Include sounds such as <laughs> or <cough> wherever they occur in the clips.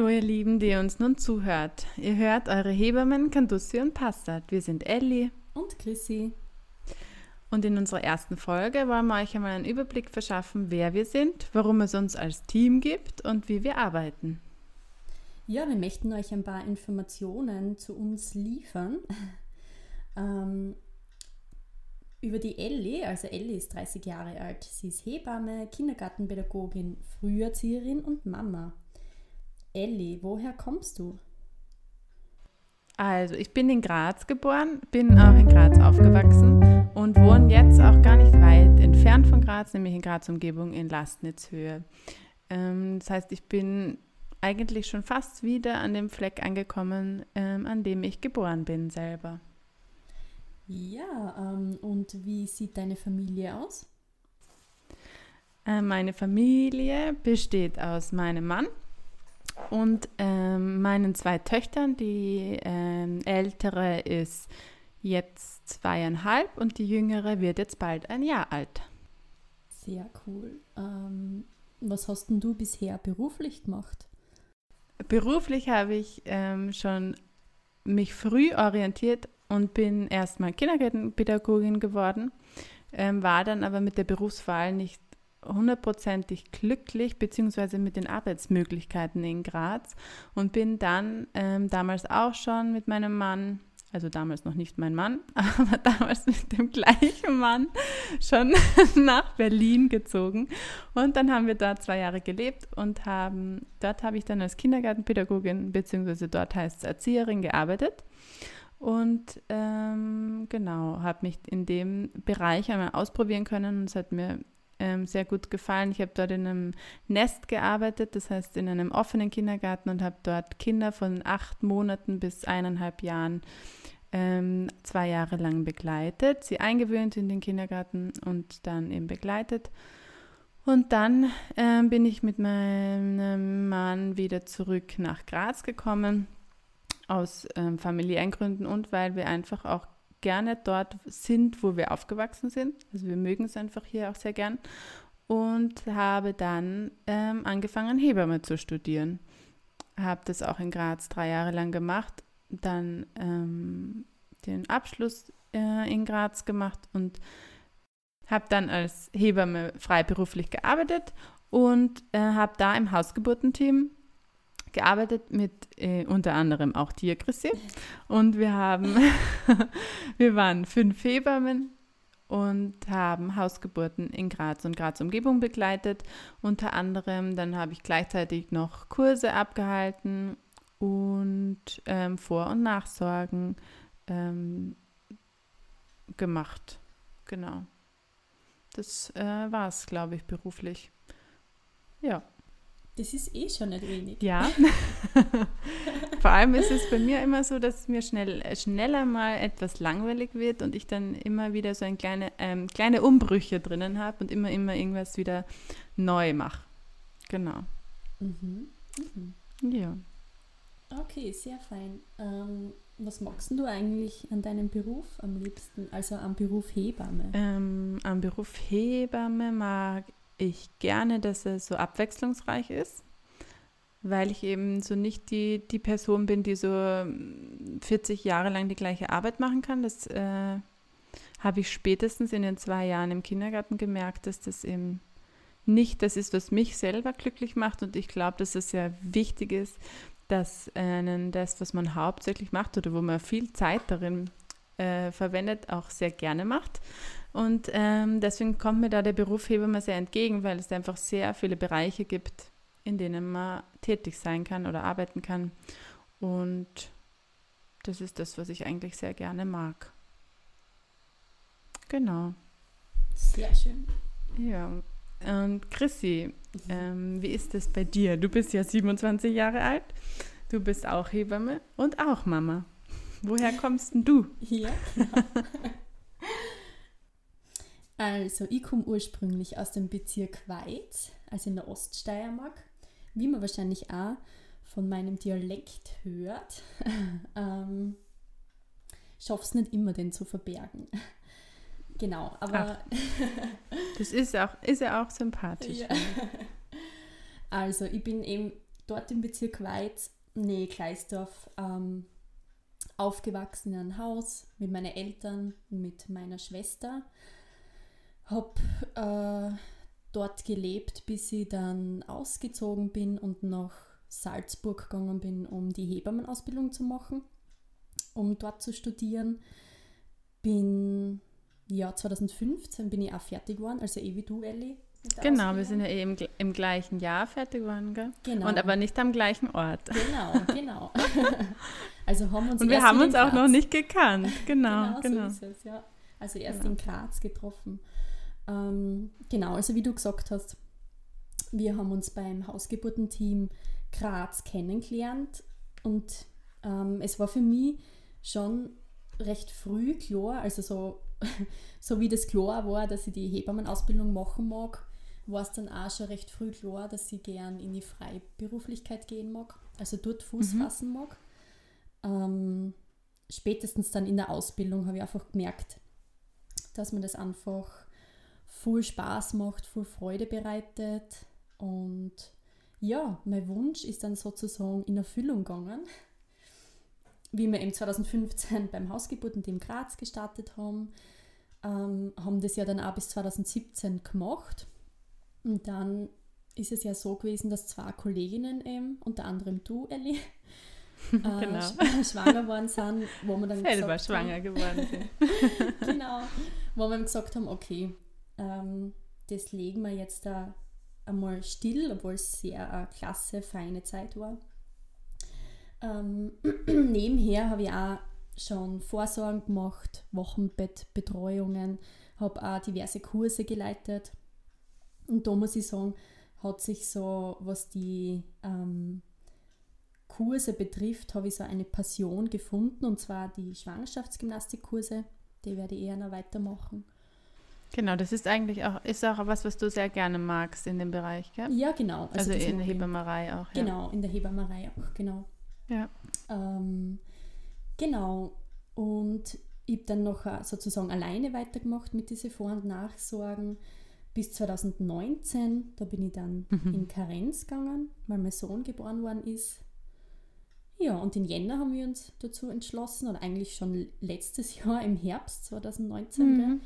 Hallo ihr Lieben, die uns nun zuhört. Ihr hört eure Hebammen Candusi und Passat. Wir sind Elli und Chrissy. Und in unserer ersten Folge wollen wir euch einmal einen Überblick verschaffen, wer wir sind, warum es uns als Team gibt und wie wir arbeiten. Ja, wir möchten euch ein paar Informationen zu uns liefern. <laughs> ähm, über die Elli, also Elli ist 30 Jahre alt. Sie ist Hebamme, Kindergartenpädagogin, Früherzieherin und Mama. Elli, woher kommst du? Also, ich bin in Graz geboren, bin auch in Graz aufgewachsen und wohne jetzt auch gar nicht weit entfernt von Graz, nämlich in Graz Umgebung in Lastnitzhöhe. Ähm, das heißt, ich bin eigentlich schon fast wieder an dem Fleck angekommen, ähm, an dem ich geboren bin selber. Ja, ähm, und wie sieht deine Familie aus? Äh, meine Familie besteht aus meinem Mann und ähm, meinen zwei Töchtern. Die ähm, ältere ist jetzt zweieinhalb und die jüngere wird jetzt bald ein Jahr alt. Sehr cool. Ähm, was hast denn du bisher beruflich gemacht? Beruflich habe ich ähm, schon mich früh orientiert und bin erstmal Kindergartenpädagogin geworden, ähm, war dann aber mit der Berufswahl nicht hundertprozentig glücklich, beziehungsweise mit den Arbeitsmöglichkeiten in Graz und bin dann ähm, damals auch schon mit meinem Mann, also damals noch nicht mein Mann, <laughs> aber damals mit dem gleichen Mann schon <laughs> nach Berlin gezogen. Und dann haben wir da zwei Jahre gelebt und haben, dort habe ich dann als Kindergartenpädagogin, beziehungsweise dort heißt es Erzieherin, gearbeitet. Und ähm, genau, habe mich in dem Bereich einmal ausprobieren können und es hat mir ähm, sehr gut gefallen. Ich habe dort in einem Nest gearbeitet, das heißt in einem offenen Kindergarten und habe dort Kinder von acht Monaten bis eineinhalb Jahren ähm, zwei Jahre lang begleitet, sie eingewöhnt in den Kindergarten und dann eben begleitet. Und dann ähm, bin ich mit meinem Mann wieder zurück nach Graz gekommen aus ähm, familiären Gründen und weil wir einfach auch gerne dort sind, wo wir aufgewachsen sind. Also wir mögen es einfach hier auch sehr gern. Und habe dann ähm, angefangen, Hebamme zu studieren. Habe das auch in Graz drei Jahre lang gemacht. Dann ähm, den Abschluss äh, in Graz gemacht und habe dann als Hebamme freiberuflich gearbeitet und äh, habe da im Hausgeburtenteam gearbeitet mit äh, unter anderem auch Tiergrisse und wir haben, <laughs> wir waren fünf Hebammen und haben Hausgeburten in Graz und Graz Umgebung begleitet. Unter anderem, dann habe ich gleichzeitig noch Kurse abgehalten und ähm, Vor- und Nachsorgen ähm, gemacht. Genau. Das äh, war es, glaube ich, beruflich. Ja. Das ist eh schon nicht wenig. Ja. <laughs> Vor allem ist es bei mir immer so, dass mir schnell, schneller mal etwas langweilig wird und ich dann immer wieder so ein kleine, ähm, kleine Umbrüche drinnen habe und immer, immer irgendwas wieder neu mache. Genau. Mhm. Mhm. Ja. Okay, sehr fein. Ähm, was magst du eigentlich an deinem Beruf am liebsten, also am Beruf Hebamme? Ähm, am Beruf Hebamme mag ich gerne, dass er so abwechslungsreich ist, weil ich eben so nicht die, die Person bin, die so 40 Jahre lang die gleiche Arbeit machen kann. Das äh, habe ich spätestens in den zwei Jahren im Kindergarten gemerkt, dass das eben nicht das ist, was mich selber glücklich macht. Und ich glaube, dass es sehr wichtig ist, dass einen das, was man hauptsächlich macht oder wo man viel Zeit darin äh, verwendet, auch sehr gerne macht. Und ähm, deswegen kommt mir da der Beruf Hebamme sehr entgegen, weil es einfach sehr viele Bereiche gibt, in denen man tätig sein kann oder arbeiten kann. Und das ist das, was ich eigentlich sehr gerne mag. Genau. Sehr schön. Ja. Und Chrissy, ähm, wie ist es bei dir? Du bist ja 27 Jahre alt, du bist auch Hebamme und auch Mama. Woher kommst denn du? Ja, <laughs> genau. Also, ich komme ursprünglich aus dem Bezirk Weiz, also in der Oststeiermark. Wie man wahrscheinlich auch von meinem Dialekt hört, <laughs> ähm, schaff's nicht immer, den zu verbergen. Genau, aber. <laughs> das ist, auch, ist ja auch sympathisch. Ja. <laughs> Also, ich bin eben dort im Bezirk Weiz, nee, Kleisdorf, ähm, aufgewachsen in einem Haus mit meinen Eltern, mit meiner Schwester. Habe äh, dort gelebt, bis ich dann ausgezogen bin und nach Salzburg gegangen bin, um die Hebammenausbildung zu machen, um dort zu studieren. Bin, ja, 2015 bin ich auch fertig geworden, also eh wie du, Elli. Genau, wir sind ja eh im, im gleichen Jahr fertig geworden, gell? Genau. Und aber nicht am gleichen Ort. Genau, genau. <laughs> also haben uns Und wir haben uns auch noch nicht gekannt. Genau, genau. So ist es, ja. Also erst Genau. in Graz getroffen. Ähm, genau, also wie du gesagt hast, wir haben uns beim Hausgeburtenteam Graz kennengelernt und ähm, es war für mich schon recht früh klar, also so, <laughs> so wie das klar war, dass ich die Hebammenausbildung machen mag, war es dann auch schon recht früh klar, dass ich gern in die Freiberuflichkeit gehen mag, also dort Fuß Mhm. fassen mag. Ähm, spätestens dann in der Ausbildung habe ich einfach gemerkt, dass mir das einfach viel Spaß macht, viel Freude bereitet und ja, mein Wunsch ist dann sozusagen in Erfüllung gegangen, wie wir im 2015 beim Hausgeburtenteam Graz gestartet haben, ähm, haben das ja dann auch bis 2017 gemacht und dann ist es ja so gewesen, dass zwei Kolleginnen eben, unter anderem du, Elli, <laughs> äh, Genau. schw- schwanger worden sind, wo wir dann Selber gesagt haben, schwanger geworden sind. <laughs> genau, wo wir gesagt haben, okay, ähm, das legen wir jetzt da einmal still, obwohl es sehr eine klasse, feine Zeit war. Ähm, <clears throat> nebenher habe ich auch schon Vorsorgen gemacht, Wochenbettbetreuungen, habe auch diverse Kurse geleitet. Und da muss ich sagen, hat sich so, was die ähm, Kurse betrifft, habe ich so eine Passion gefunden, und zwar die Schwangerschaftsgymnastikkurse. Die werde ich eher noch weitermachen. Genau, das ist eigentlich auch, ist auch was, was du sehr gerne magst in dem Bereich, gell? Ja, genau. Also, das in der. Hebammerei auch. Ja. Genau, in der Hebammerei auch, genau. Ja. Ähm, genau. Und ich habe dann noch äh, sozusagen alleine weitergemacht mit diesen Vor- und Nachsorgen bis 2019. Da bin ich dann Mhm. in Karenz gegangen, weil mein Sohn geboren worden ist. Ja, und in Jänner haben wir uns dazu entschlossen, oder eigentlich schon letztes <laughs> Jahr im Herbst 2019, gell, Mhm.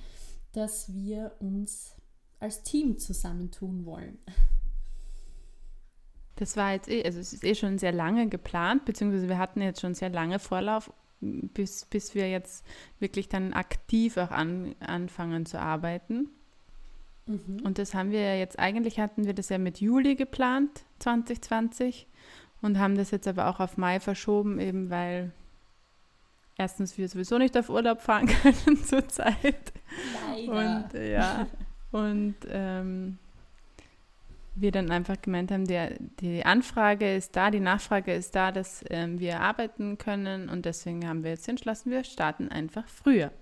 Dass wir uns als Team zusammentun wollen. Das war jetzt eh, also es ist eh schon sehr lange geplant, beziehungsweise wir hatten jetzt schon sehr lange Vorlauf, bis, bis wir jetzt wirklich dann aktiv auch an, anfangen zu arbeiten. Mhm. Und das haben wir ja jetzt, eigentlich hatten wir das ja mit Juli geplant, 2020, und haben das jetzt aber auch auf Mai verschoben, eben weil erstens wir sowieso nicht auf Urlaub fahren <laughs> können zurzeit. Leider. Und äh, ja, und ähm, wir dann einfach gemeint haben, der, die Anfrage ist da, die Nachfrage ist da, dass ähm, wir arbeiten können und deswegen haben wir jetzt entschlossen, wir starten einfach früher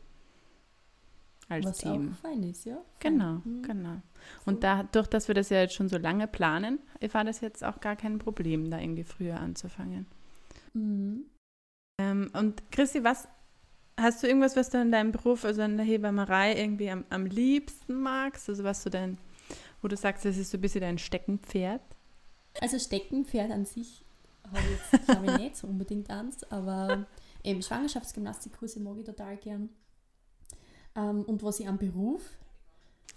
als Was Team. auch fein ist, ja. Fein. Genau, Mhm. genau. Und dadurch, dass wir das ja jetzt schon so lange planen, war das jetzt auch gar kein Problem, da irgendwie früher anzufangen. Mhm. Ähm, und Christi, was hast du irgendwas, was du in deinem Beruf, also in der Hebammerei, irgendwie am, am liebsten magst? Also was du dein, wo du sagst, das ist so ein bisschen dein Steckenpferd? Also Steckenpferd an sich habe ich nicht so unbedingt eins, aber eben Schwangerschaftsgymnastikkurse mag ich total gern. Ähm, und was ich am Beruf,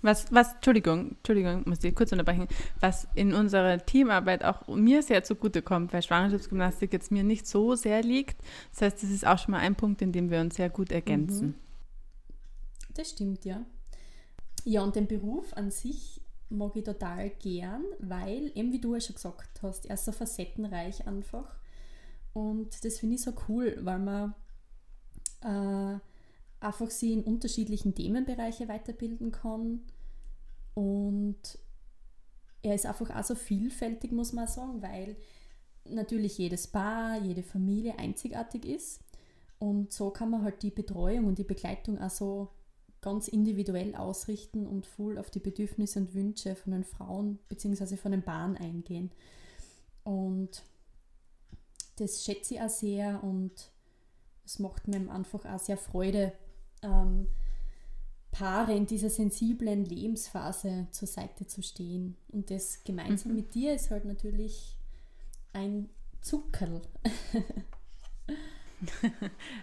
Was, was, Entschuldigung, Entschuldigung, muss ich kurz unterbrechen, was in unserer Teamarbeit auch mir sehr zugutekommt, weil Schwangerschaftsgymnastik jetzt mir nicht so sehr liegt. Das heißt, das ist auch schon mal ein Punkt, in dem wir uns sehr gut ergänzen. das stimmt ja. Ja, und den Beruf an sich mag ich total gern, weil, eben wie du ja schon gesagt hast, er ist so facettenreich einfach. Und das finde ich so cool, weil man äh, einfach sie in unterschiedlichen Themenbereiche weiterbilden kann. Und er ist einfach auch so vielfältig, muss man sagen, weil natürlich jedes Paar, jede Familie einzigartig ist. Und so kann man halt die Betreuung und die Begleitung auch so ganz individuell ausrichten und voll auf die Bedürfnisse und Wünsche von den Frauen bzw. von den Paaren eingehen. Und das schätze ich auch sehr und es macht mir einfach auch sehr Freude, ähm, Paare in dieser sensiblen Lebensphase zur Seite zu stehen. Und das gemeinsam Mhm. mit dir ist halt natürlich ein Zuckerl. <laughs>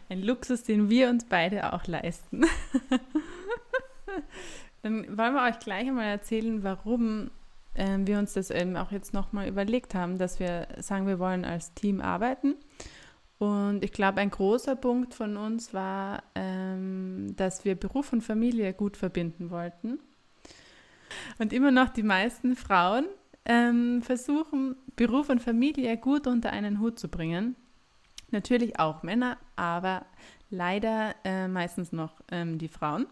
ein Luxus, den wir uns beide auch leisten. <laughs> Dann wollen wir euch gleich einmal erzählen, warum äh, wir uns das eben auch jetzt nochmal überlegt haben, dass wir sagen, wir wollen als Team arbeiten. Und ich glaube, ein großer Punkt von uns war, ähm, dass wir Beruf und Familie gut verbinden wollten. Und immer noch die meisten Frauen ähm, versuchen, Beruf und Familie gut unter einen Hut zu bringen. Natürlich auch Männer, aber leider äh, meistens noch ähm, die Frauen.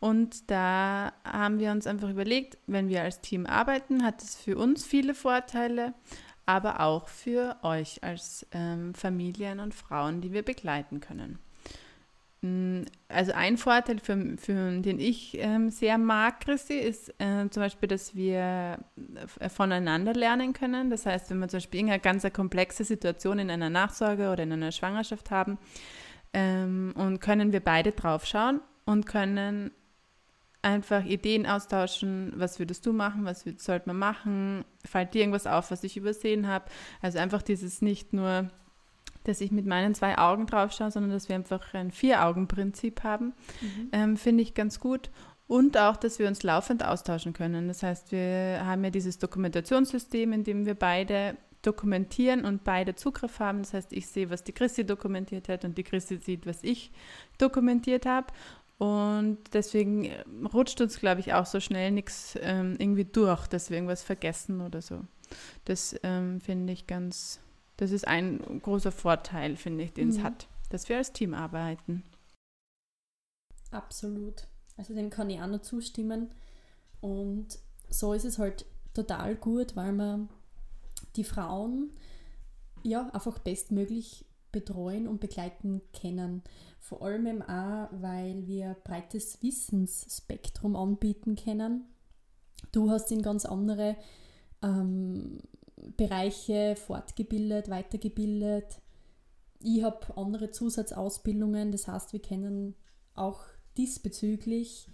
Und da haben wir uns einfach überlegt, wenn wir als Team arbeiten, hat es für uns viele Vorteile, aber auch für euch als ähm, Familien und Frauen, die wir begleiten können. Mm, also ein Vorteil, für, für den ich ähm, sehr mag, Chrissy, ist äh, zum Beispiel, dass wir äh, voneinander lernen können. Das heißt, wenn wir zum Beispiel irgendeine ganz komplexe Situation in einer Nachsorge oder in einer Schwangerschaft haben, ähm, und können wir beide draufschauen und können einfach Ideen austauschen, was würdest du machen, was sollte man machen, fällt dir irgendwas auf, was ich übersehen habe. Also einfach dieses nicht nur, dass ich mit meinen zwei Augen drauf schaue, sondern dass wir einfach ein Vier-Augen-Prinzip haben, mhm. ähm, finde ich ganz gut. Und auch, dass wir uns laufend austauschen können. Das heißt, wir haben ja dieses Dokumentationssystem, in dem wir beide dokumentieren und beide Zugriff haben. Das heißt, ich sehe, was die Christi dokumentiert hat und die Christi sieht, was ich dokumentiert habe. Und deswegen äh, rutscht uns, glaube ich, auch so schnell nichts ähm, irgendwie durch, dass wir irgendwas vergessen oder so. Das ähm, finde ich ganz, das ist ein großer Vorteil, finde ich, den mhm. es hat, dass wir als Team arbeiten. Absolut. Also dem kann ich auch nur zustimmen. Und so ist es halt total gut, weil man die Frauen ja einfach bestmöglich betreuen und begleiten können. Vor allem auch, weil wir breites Wissensspektrum anbieten können. Du hast in ganz andere ähm, Bereiche fortgebildet, weitergebildet. Ich habe andere Zusatzausbildungen, das heißt, wir können auch diesbezüglich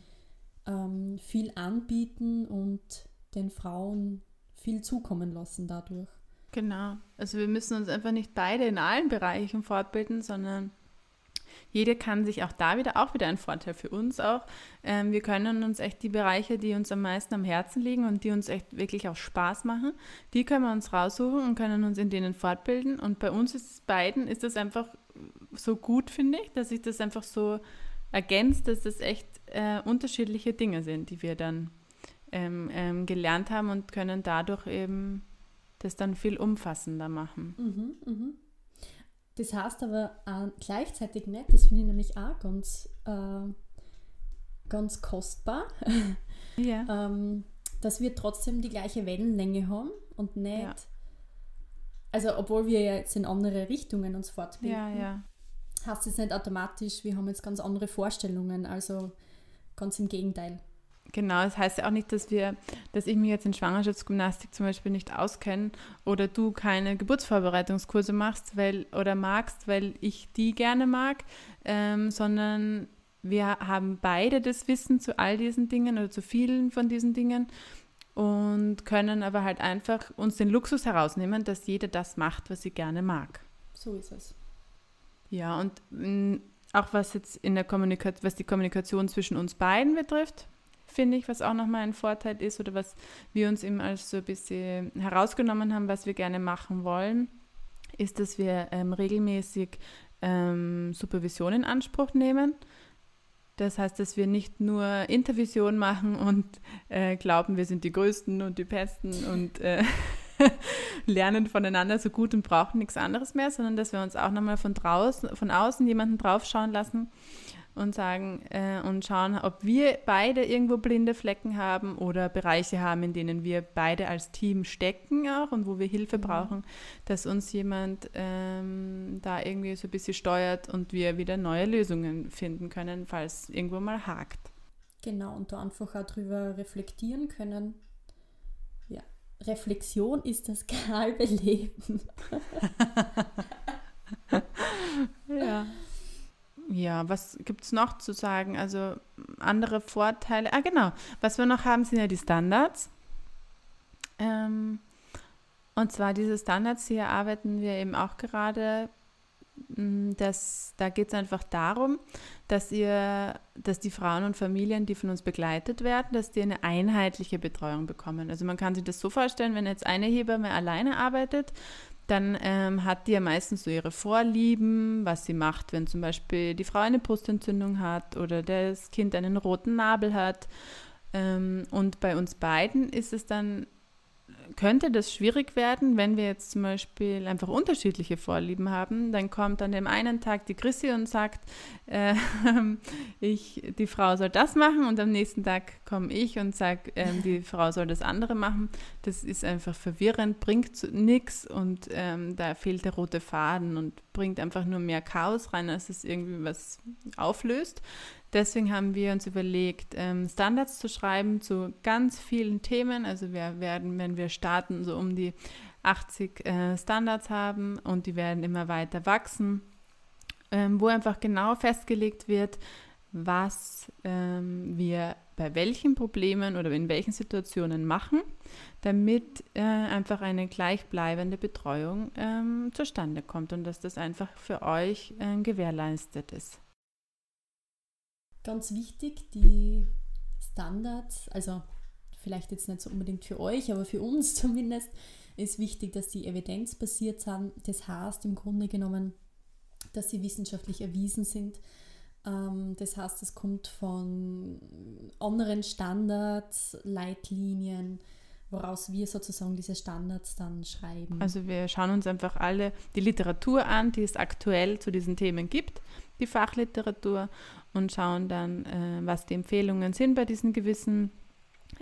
ähm, viel anbieten und den Frauen viel zukommen lassen dadurch. Genau. Also wir müssen uns einfach nicht beide in allen Bereichen fortbilden, sondern jeder kann sich auch da wieder, auch wieder ein Vorteil für uns auch. Ähm, wir können uns echt die Bereiche, die uns am meisten am Herzen liegen und die uns echt wirklich auch Spaß machen, die können wir uns raussuchen und können uns in denen fortbilden. Und bei uns ist es beiden, ist das einfach so gut, finde ich, dass sich das einfach so ergänzt, dass das echt äh, unterschiedliche Dinge sind, die wir dann ähm, ähm, gelernt haben und können dadurch eben das dann viel umfassender machen. Mhm, mhm. Das heißt aber auch gleichzeitig nicht, das finde ich nämlich auch ganz, äh, ganz kostbar, <laughs> ja. ähm, dass wir trotzdem die gleiche Wellenlänge haben und nicht, ja. also obwohl wir jetzt in andere Richtungen uns fortbilden, ja, ja. heißt es nicht automatisch, wir haben jetzt ganz andere Vorstellungen, also ganz im Gegenteil. Genau, das heißt ja auch nicht, dass wir, dass ich mich jetzt in Schwangerschaftsgymnastik zum Beispiel nicht auskenne oder du keine Geburtsvorbereitungskurse machst, weil oder magst, weil ich die gerne mag, ähm, sondern wir haben beide das Wissen zu all diesen Dingen oder zu vielen von diesen Dingen und können aber halt einfach uns den Luxus herausnehmen, dass jeder das macht, was sie gerne mag. So ist es. Ja, und mh, mm, auch was jetzt in der Kommunikation, was die Kommunikation zwischen uns beiden betrifft, finde ich, was auch nochmal ein Vorteil ist oder was wir uns eben als so ein bisschen herausgenommen haben, was wir gerne machen wollen, ist, dass wir ähm, regelmäßig ähm, Supervision in Anspruch nehmen. Das heißt, dass wir nicht nur Intervision machen und äh, glauben, wir sind die Größten und die Besten und äh, <laughs> lernen voneinander so gut und brauchen nichts anderes mehr, sondern dass wir uns auch nochmal von draußen, von außen jemanden draufschauen lassen und sagen äh, und schauen, ob wir beide irgendwo blinde Flecken haben oder Bereiche haben, in denen wir beide als Team stecken auch und wo wir Hilfe mhm. brauchen, dass uns jemand ähm, da irgendwie so ein bisschen steuert und wir wieder neue Lösungen finden können, falls irgendwo mal hakt. Genau, und da einfach auch drüber reflektieren können. Ja, Reflexion ist das <laughs> halbe Leben. <laughs> ja. Ja, was gibt es noch zu sagen? Also andere Vorteile. Ah, genau. Was wir noch haben, sind ja die Standards. Ähm, Und zwar diese Standards, hier arbeiten wir eben auch gerade Mm, das, da geht es einfach darum, dass ihr, dass die Frauen und Familien, die von uns begleitet werden, dass die eine einheitliche Betreuung bekommen. Also man kann sich das so vorstellen, wenn jetzt eine Hebamme alleine arbeitet, dann ähm, hat die ja meistens so ihre Vorlieben, was sie macht, wenn zum Beispiel die Frau eine Brustentzündung hat oder das Kind einen roten Nabel hat. Ähm, und bei uns beiden ist es dann könnte das schwierig werden, wenn wir jetzt zum Beispiel einfach unterschiedliche Vorlieben haben. Dann kommt an dem einen Tag die Chrissy und sagt, äh, <laughs> ich, die Frau soll das machen und am nächsten Tag komme ich und sage, äh, die Frau soll das andere machen. Das ist einfach verwirrend, bringt nichts und ähm, da fehlt der rote Faden und bringt einfach nur mehr Chaos rein, als es irgendwie was auflöst. Deswegen haben wir uns überlegt, ähm, Standards zu schreiben zu ganz vielen Themen. Also wir werden, wenn wir starten, so um die 80 äh, Standards haben und die werden immer weiter wachsen, ähm, wo einfach genau festgelegt wird, was ähm, wir bei welchen Problemen oder in welchen Situationen machen, damit äh, einfach eine gleichbleibende Betreuung zustande kommt und dass das einfach für euch äh, gewährleistet ist ganz wichtig, die Standards, also vielleicht jetzt nicht so unbedingt für euch, aber für uns <laughs> zumindest, ist wichtig, dass die evidenzbasiert sind. Das heißt im Grunde genommen, dass sie wissenschaftlich erwiesen sind. Ähm, das heißt, es kommt von anderen Standards, Leitlinien, woraus wir sozusagen diese Standards dann schreiben. Also wir schauen uns einfach alle die Literatur an, die es aktuell zu diesen Themen gibt, die Fachliteratur und schauen dann, äh, was die Empfehlungen sind bei diesen gewissen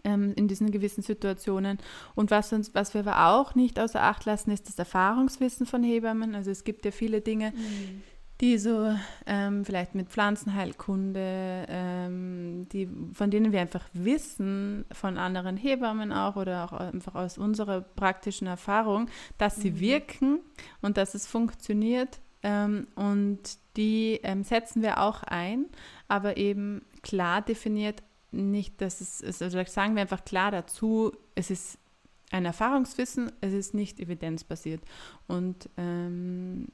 ähm, in diesen gewissen Situationen. Und was, uns, was wir aber auch nicht außer Acht lassen, ist das Erfahrungswissen von Hebammen. Also es gibt ja viele Dinge, mhm. Die so ähm, vielleicht mit Pflanzenheilkunde, ähm, die, von denen wir einfach wissen, von anderen Hebammen auch oder auch einfach aus unserer praktischen Erfahrung, dass sie mhm. wirken und dass es funktioniert ähm, und die ähm, setzen wir auch ein, aber eben klar definiert nicht, dass es, also sagen wir einfach klar dazu, es ist ein Erfahrungswissen, es ist nicht evidenzbasiert. Und ähm,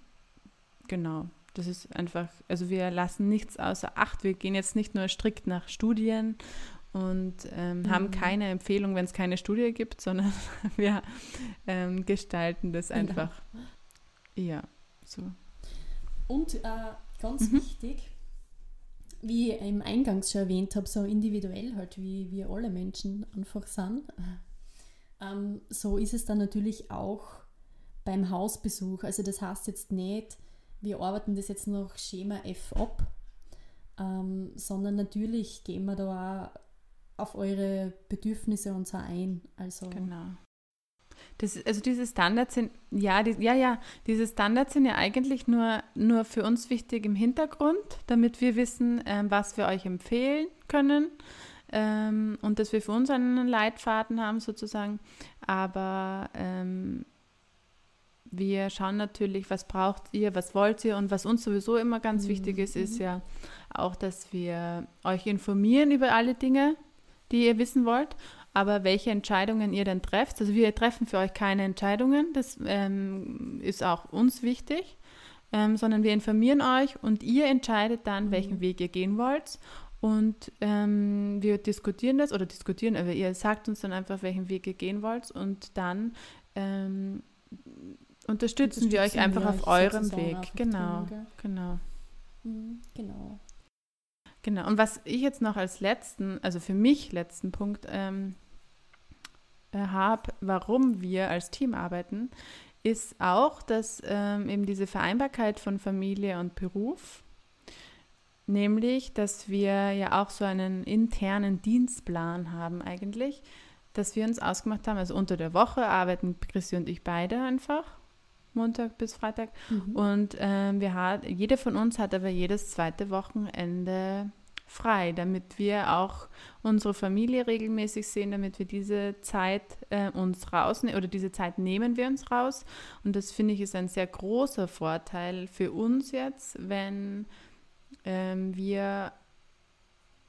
genau, das ist einfach, also wir lassen nichts außer Acht. Wir gehen jetzt nicht nur strikt nach Studien und ähm, mhm. haben keine Empfehlung, wenn es keine Studie gibt, sondern <laughs> wir ähm, gestalten das genau. einfach. Genau. Ja, so. Und äh, ganz mhm. wichtig, wie ich im Eingangs schon erwähnt habe, so individuell halt, wie wir alle Menschen einfach sind, ähm, so ist es dann natürlich auch beim Hausbesuch. Also das heißt jetzt nicht, wir arbeiten das jetzt nach Schema F ab, ähm, sondern natürlich gehen wir da auch auf eure Bedürfnisse und so ein. Also genau. Das, also diese Standards sind, ja, die, ja, ja, diese Standards sind ja eigentlich nur, nur für uns wichtig im Hintergrund, damit wir wissen, ähm, was wir euch empfehlen können ähm, und dass wir für uns einen Leitfaden haben sozusagen. Aber ähm, wir schauen natürlich, was braucht ihr, was wollt ihr und was uns sowieso immer ganz mhm. wichtig ist, ist mhm. ja auch, dass wir euch informieren über alle Dinge, die ihr wissen wollt aber welche Entscheidungen ihr dann trefft, also wir treffen für euch keine Entscheidungen, das ähm, ist auch uns wichtig, ähm, sondern wir informieren euch und ihr entscheidet dann, mhm. welchen Weg ihr gehen wollt. Und ähm, wir diskutieren das oder diskutieren, aber ihr sagt uns dann einfach, welchen Weg ihr gehen wollt und dann ähm, unterstützen, unterstützen, wir euch einfach wir auf eurem Weg. Genau, genau. Mhm, genau. Genau. Und was ich jetzt noch als letzten, also für mich letzten Punkt ähm, äh, habe, warum wir als Team arbeiten, ist auch, dass ähm, eben diese Vereinbarkeit von Familie und Beruf, nämlich, dass wir ja auch so einen internen Dienstplan haben eigentlich, dass wir uns ausgemacht haben, also unter der Woche arbeiten Christi und ich beide einfach Montag bis Freitag. Mhm. Und ähm, wir hat, jede von uns hat aber jedes zweite Wochenende frei, damit wir auch unsere Familie regelmäßig sehen, damit wir diese Zeit äh, uns rausnehmen oder diese Zeit nehmen wir uns raus. Und das finde ich ist ein sehr großer Vorteil für uns jetzt, wenn ähm, wir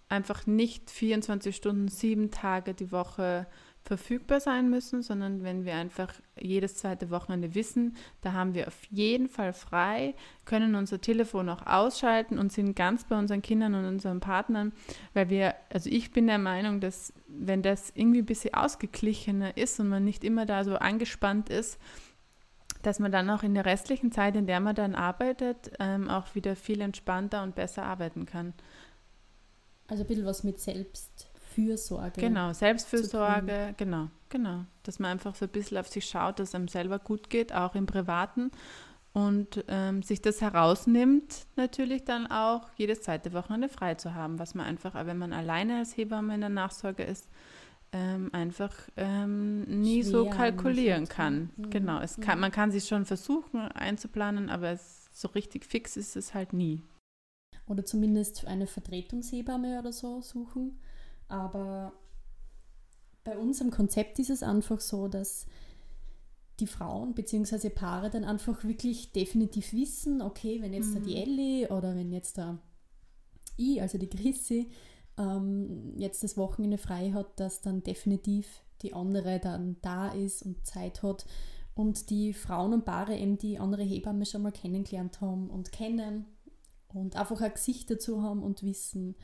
einfach nicht 24 Stunden, sieben Tage die Woche verfügbar sein müssen, sondern wenn wir einfach jedes zweite Wochenende wissen, da haben wir auf jeden Fall frei, können unser Telefon auch ausschalten und sind ganz bei unseren Kindern und unseren Partnern, weil wir, also ich bin der Meinung, dass wenn das irgendwie ein bisschen ausgeglichener ist und man nicht immer da so angespannt ist, dass man dann auch in der restlichen Zeit, in der man dann arbeitet, ähm, auch wieder viel entspannter und besser arbeiten kann. Also ein bisschen was mit Selbstfürsorge. Genau, Selbstfürsorge, genau, genau. Dass man einfach so ein bisschen auf sich schaut, dass einem selber gut geht, auch im Privaten. Und ähm, sich das herausnimmt, natürlich dann auch jedes zweite Wochenende frei zu haben, was man einfach, wenn man alleine als Hebamme in der Nachsorge ist, ähm, einfach ähm, nie Schwer so kalkulieren kann. Mhm. Genau, es kann, man kann sich schon versuchen einzuplanen, aber es, so richtig fix ist es halt nie. Oder zumindest eine Vertretungshebamme oder so suchen. Aber bei unserem Konzept ist es einfach so, dass die Frauen bzw. Paare dann einfach wirklich definitiv wissen, okay, wenn jetzt mhm. da die mhm. Ellie oder wenn jetzt da ich, also die Chrissy, ähm, jetzt das Wochenende frei hat, dass dann definitiv die andere dann da ist und Zeit hat und die Frauen und Paare eben die andere Hebamme schon mal kennengelernt haben und kennen und einfach ein Gesicht dazu haben und wissen,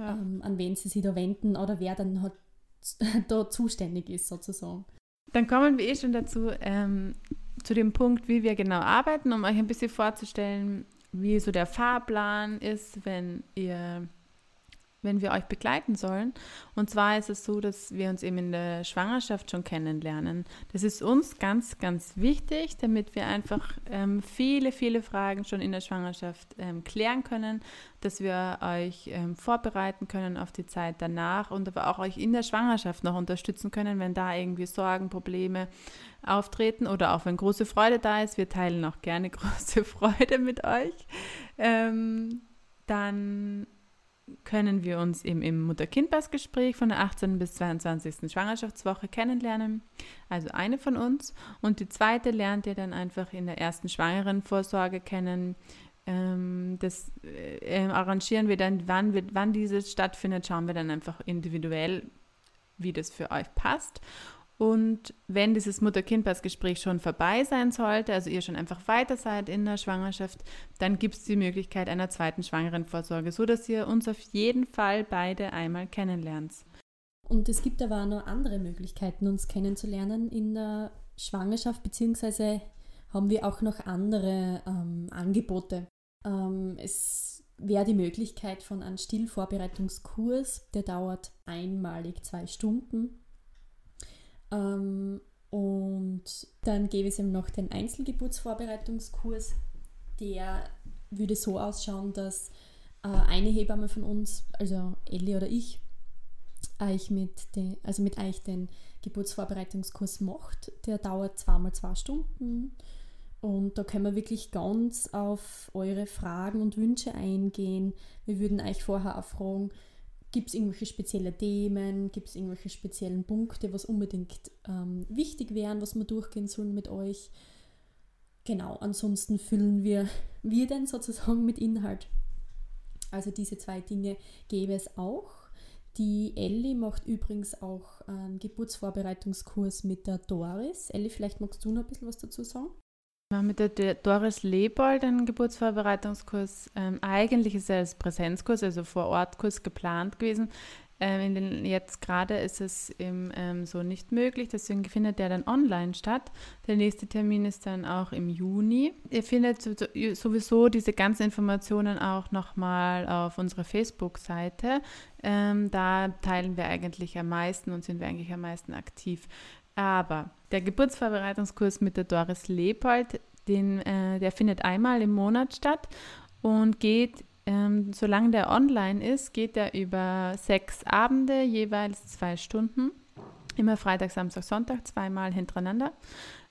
ja. ähm, an wen sie sich da wenden oder wer dann halt <laughs> da zuständig ist sozusagen. Dann kommen wir eh schon dazu, ähm, zu dem Punkt, wie wir genau arbeiten, um euch ein bisschen vorzustellen, wie so der Fahrplan ist, wenn ihr wenn wir euch begleiten sollen. Und zwar ist es so, dass wir uns eben in der Schwangerschaft schon kennenlernen. Das ist uns ganz, ganz wichtig, damit wir einfach ähm, viele, viele Fragen schon in der Schwangerschaft ähm, klären können, dass wir euch ähm, vorbereiten können auf die Zeit danach und aber auch euch in der Schwangerschaft noch unterstützen können, wenn da irgendwie Sorgen, Probleme auftreten oder auch wenn große Freude da ist. Wir teilen auch gerne <laughs> große Freude mit euch. Ähm, dann können wir uns eben im Mutter-Kind-Pass-Gespräch von der 18. bis 22. Schwangerschaftswoche kennenlernen. Also eine von uns. Und die zweite lernt ihr dann einfach in der ersten Schwangerenvorsorge kennen. Ähm, das äh, arrangieren wir dann, wann, wir, wann dieses stattfindet, schauen wir dann einfach individuell, wie das für euch passt. Und wenn dieses Mutter-Kind-Pass-Gespräch schon vorbei sein sollte, also ihr schon einfach weiter seid in der Schwangerschaft, dann gibt es die Möglichkeit einer zweiten Schwangerenvorsorge, sodass ihr uns auf jeden Fall beide einmal kennenlernt. Und es gibt aber auch noch andere Möglichkeiten, uns kennenzulernen in der Schwangerschaft, beziehungsweise haben wir auch noch andere ähm, Angebote. Ähm, es wäre die Möglichkeit von einem Stillvorbereitungskurs, der dauert einmalig zwei Stunden ähm, und dann gäbe es eben noch den Einzelgeburtsvorbereitungskurs. Der würde so ausschauen, dass äh, eine Hebamme von uns, also Ellie oder ich, euch mit, den, also mit euch den Geburtsvorbereitungskurs macht. Der dauert zweimal zwei Stunden. Und da können wir wirklich ganz auf eure Fragen und Wünsche eingehen. Wir würden euch vorher auch fragen, Gibt es irgendwelche spezielle Themen? Gibt es irgendwelche speziellen Punkte, was unbedingt ähm, wichtig wären, was wir durchgehen sollen mit euch? Genau, ansonsten füllen wir, wir denn sozusagen mit Inhalt. Also diese zwei Dinge gäbe es auch. Die Ellie macht übrigens auch einen Geburtsvorbereitungskurs mit der Doris. Ellie, vielleicht magst du noch ein bisschen was dazu sagen? Mit der Doris Lebold einen Geburtsvorbereitungskurs. Ähm, eigentlich ist er als Präsenzkurs, also vor Ort Kurs geplant gewesen. Ähm, den, jetzt gerade ist es eben ähm, so nicht möglich, deswegen findet der dann online statt. Der nächste Termin ist dann auch im Juni. Ihr findet sowieso diese ganzen Informationen auch nochmal auf unserer Facebook-Seite. Ähm, da teilen wir eigentlich am meisten und sind wir eigentlich am meisten aktiv. Aber der Geburtsvorbereitungskurs mit der Doris Leopold, den, äh, der findet einmal im Monat statt und geht, ähm, solange der online ist, geht er über sechs Abende, jeweils zwei Stunden. Immer Freitag, Samstag, Sonntag, zweimal hintereinander.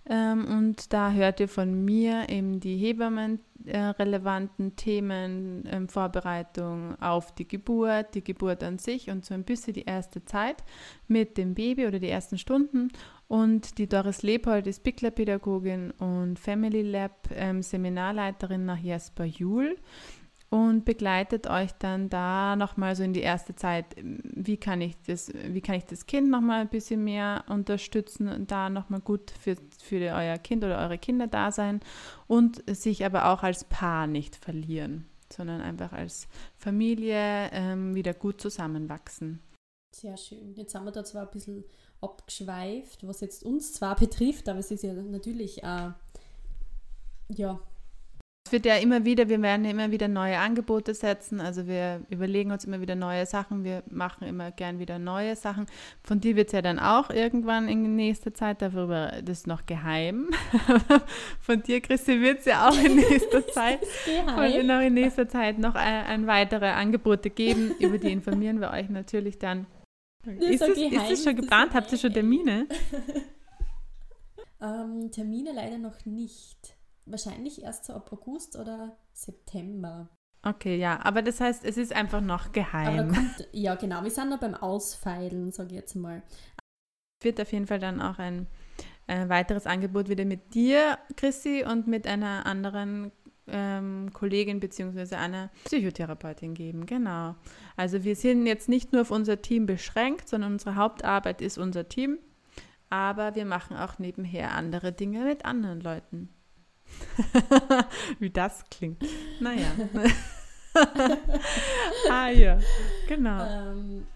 Ähm, und da hört ihr von mir eben die Hebammen äh, relevanten Themen, ähm, Vorbereitung auf die Geburt, die Geburt an sich und so ein bisschen die erste Zeit mit dem Baby oder die ersten Stunden. Und die Doris Leopold ist Pickler-Pädagogin und Family Lab ähm, Seminarleiterin nach Jesper Juhl. Und begleitet euch dann da nochmal so in die erste Zeit, wie kann ich das, wie kann ich das Kind nochmal ein bisschen mehr unterstützen und da nochmal gut für, für euer Kind oder eure Kinder da sein und sich aber auch als Paar nicht verlieren, sondern einfach als Familie ähm, wieder gut zusammenwachsen. Sehr schön. Jetzt haben wir da zwar ein bisschen abgeschweift, was jetzt uns zwar <laughs> betrifft, aber es ist ja natürlich äh, ja, es wird ja immer wieder, wir werden immer wieder neue Angebote setzen. Also wir überlegen uns immer wieder neue Sachen. Wir machen immer gern wieder neue Sachen. Von dir wird es ja dann auch irgendwann in nächster Zeit, darüber das ist noch geheim. <laughs> Von dir, Christi, wird es ja auch in nächster <laughs> Zeit. Dir noch in nächster Zeit noch ein, ein weitere Angebote geben. Über die informieren wir euch natürlich dann. Ist, es, ist es schon geplant? Habt ihr schon Termine? <laughs> ähm, Termine leider noch nicht wahrscheinlich erst so ab August oder September. Okay, ja, aber das heißt, es ist einfach noch geheim. Kommt, ja, genau, wir sind noch beim Ausfeilen, sage ich jetzt mal. Wird auf jeden Fall dann auch ein äh, weiteres Angebot wieder mit dir, Chrissy, und mit einer anderen ähm, Kollegin bzw. einer Psychotherapeutin geben. Genau. Also wir sind jetzt nicht nur auf unser Team beschränkt, sondern unsere Hauptarbeit ist unser Team. Aber wir machen auch nebenher andere Dinge mit anderen Leuten. <laughs> Wie das klingt. Naja. <laughs> ah ja, genau. Ähm,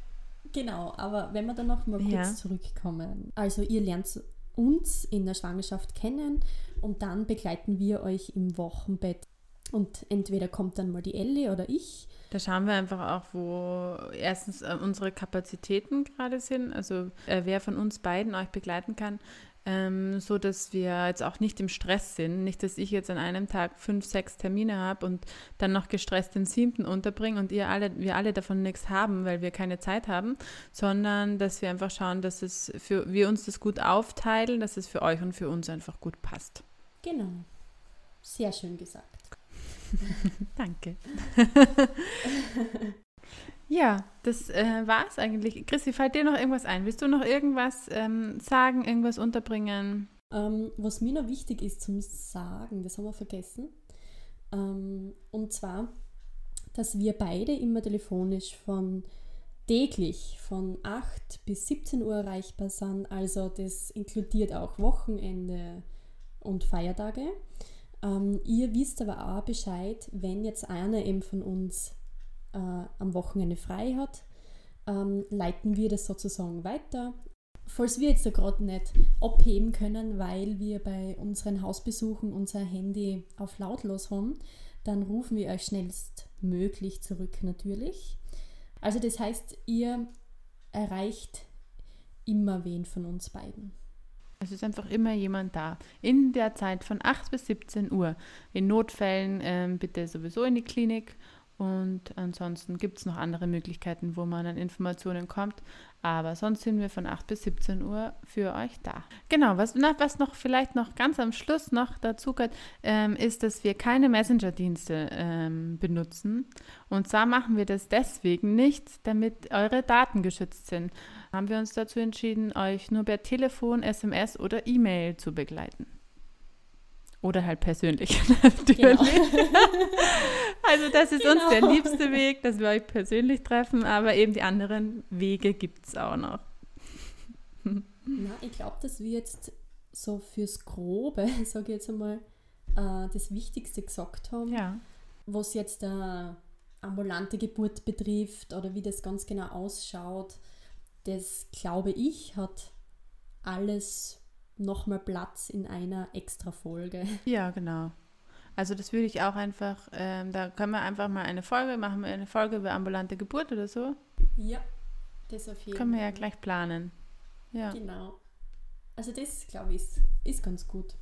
genau, aber wenn wir dann noch mal kurz ja. zurückkommen. Also ihr lernt uns in der Schwangerschaft kennen und dann begleiten wir euch im Wochenbett. Und entweder kommt dann mal die Ellie oder ich. Da schauen wir einfach auch, wo erstens äh, unsere Kapazitäten gerade sind. Also äh, wer von uns beiden euch begleiten kann, ähm, so dass wir jetzt auch nicht im Stress sind. Nicht, dass ich jetzt an einem Tag fünf, sechs Termine habe und dann noch gestresst den siebten unterbringe und ihr alle, wir alle davon nichts haben, weil wir keine Zeit haben, sondern dass wir einfach schauen, dass es für wir uns das gut aufteilen, dass es für euch und für uns einfach gut passt. Genau. Sehr schön gesagt. <laughs> Danke. <laughs> Ja, das äh, war es eigentlich. Christi, fällt dir noch irgendwas ein? Willst du noch irgendwas ähm, sagen, irgendwas unterbringen? Ähm, was mir noch wichtig ist zum Sagen, das haben wir vergessen. Ähm, und zwar, dass wir beide immer telefonisch von täglich von 8 bis 17 Uhr erreichbar sind. Also das inkludiert auch Wochenende und Feiertage. Ähm, ihr wisst aber auch Bescheid, wenn jetzt einer eben von uns äh, am Wochenende frei hat, ähm, leiten wir das sozusagen weiter. Falls wir jetzt da gerade nicht abheben können, weil wir bei unseren Hausbesuchen unser Handy auf lautlos haben, dann rufen wir euch schnellstmöglich zurück natürlich. Also das heißt, ihr erreicht immer wen von uns beiden. Es ist einfach immer jemand da. In der Zeit von 8 bis 17 Uhr. In Notfällen ähm, bitte sowieso in die Klinik und ansonsten gibt es noch andere Möglichkeiten, wo man an Informationen kommt. Aber sonst sind wir von 8 bis 17 Uhr für euch da. Genau, was, was noch vielleicht noch ganz am Schluss noch dazu gehört, ähm, ist, dass wir keine Messenger-Dienste ähm, benutzen. Und zwar machen wir das deswegen nicht, damit eure Daten geschützt sind. Haben wir uns dazu entschieden, euch nur per Telefon, SMS oder E-Mail zu begleiten. Oder halt persönlich <laughs> natürlich. Genau. <laughs> also das ist genau. uns der genau. liebste Weg, dass wir euch persönlich treffen, aber eben die anderen Wege gibt es auch noch. Na, ich glaube, dass wir jetzt so fürs Grobe, <laughs> sage ich jetzt einmal, äh, das Wichtigste gesagt haben. Ja. Was jetzt eine ambulante Geburt betrifft oder wie das ganz genau ausschaut, das glaube ich, hat alles nochmal Platz in einer extra Folge. <laughs> Ja, genau. Also das würde ich auch einfach, ähm, da können wir einfach mal eine Folge, machen wir eine Folge über ambulante Geburt oder so. Ja, das auf jeden Fall. Können wir ja gleich planen. Ja. Genau. Also das, glaube ich, ist, ist ganz gut.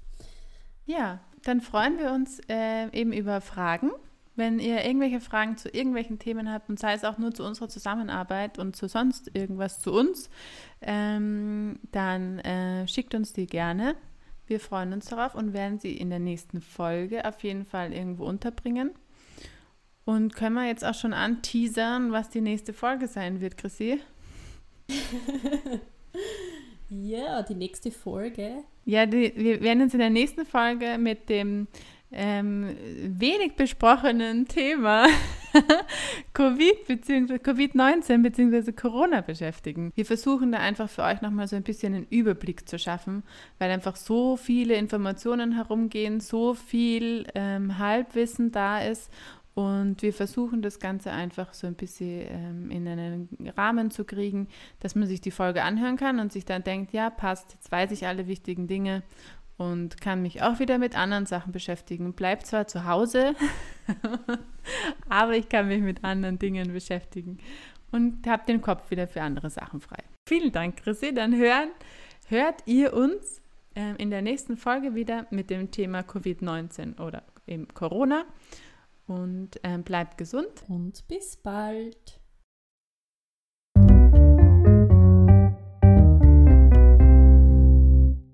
Ja, dann freuen wir uns äh, eben über Fragen wenn ihr irgendwelche Fragen zu irgendwelchen Themen habt und sei es auch nur zu unserer Zusammenarbeit und zu sonst irgendwas zu uns, ähm, dann äh, schickt uns die gerne. Wir freuen uns darauf und werden sie in der nächsten Folge auf jeden Fall irgendwo unterbringen. Und können wir jetzt auch schon anteasern, was die nächste Folge sein wird, Chrissy? <laughs> ja, die nächste Folge. Ja, die, wir werden uns in der nächsten Folge mit dem ähm, wenig besprochenen Thema <laughs> Covid bzw. Covid-19 bzw. Corona beschäftigen. Wir versuchen da einfach für euch nochmal so ein bisschen einen Überblick zu schaffen, weil einfach so viele Informationen herumgehen, so viel ähm, Halbwissen da ist und wir versuchen das Ganze einfach so ein bisschen ähm, in einen Rahmen zu kriegen, dass man sich die Folge anhören kann und sich dann denkt, ja, passt, jetzt weiß ich alle wichtigen Dinge und kann mich auch wieder mit anderen Sachen beschäftigen. Bleib zwar zu Hause, <laughs> aber ich kann mich mit anderen Dingen beschäftigen und habe den Kopf wieder für andere Sachen frei. Vielen Dank, Chrissy. Dann hören, hört ihr uns äh, in der nächsten Folge wieder mit dem Thema Covid-19 oder eben Corona und äh, bleibt gesund. Und bis bald.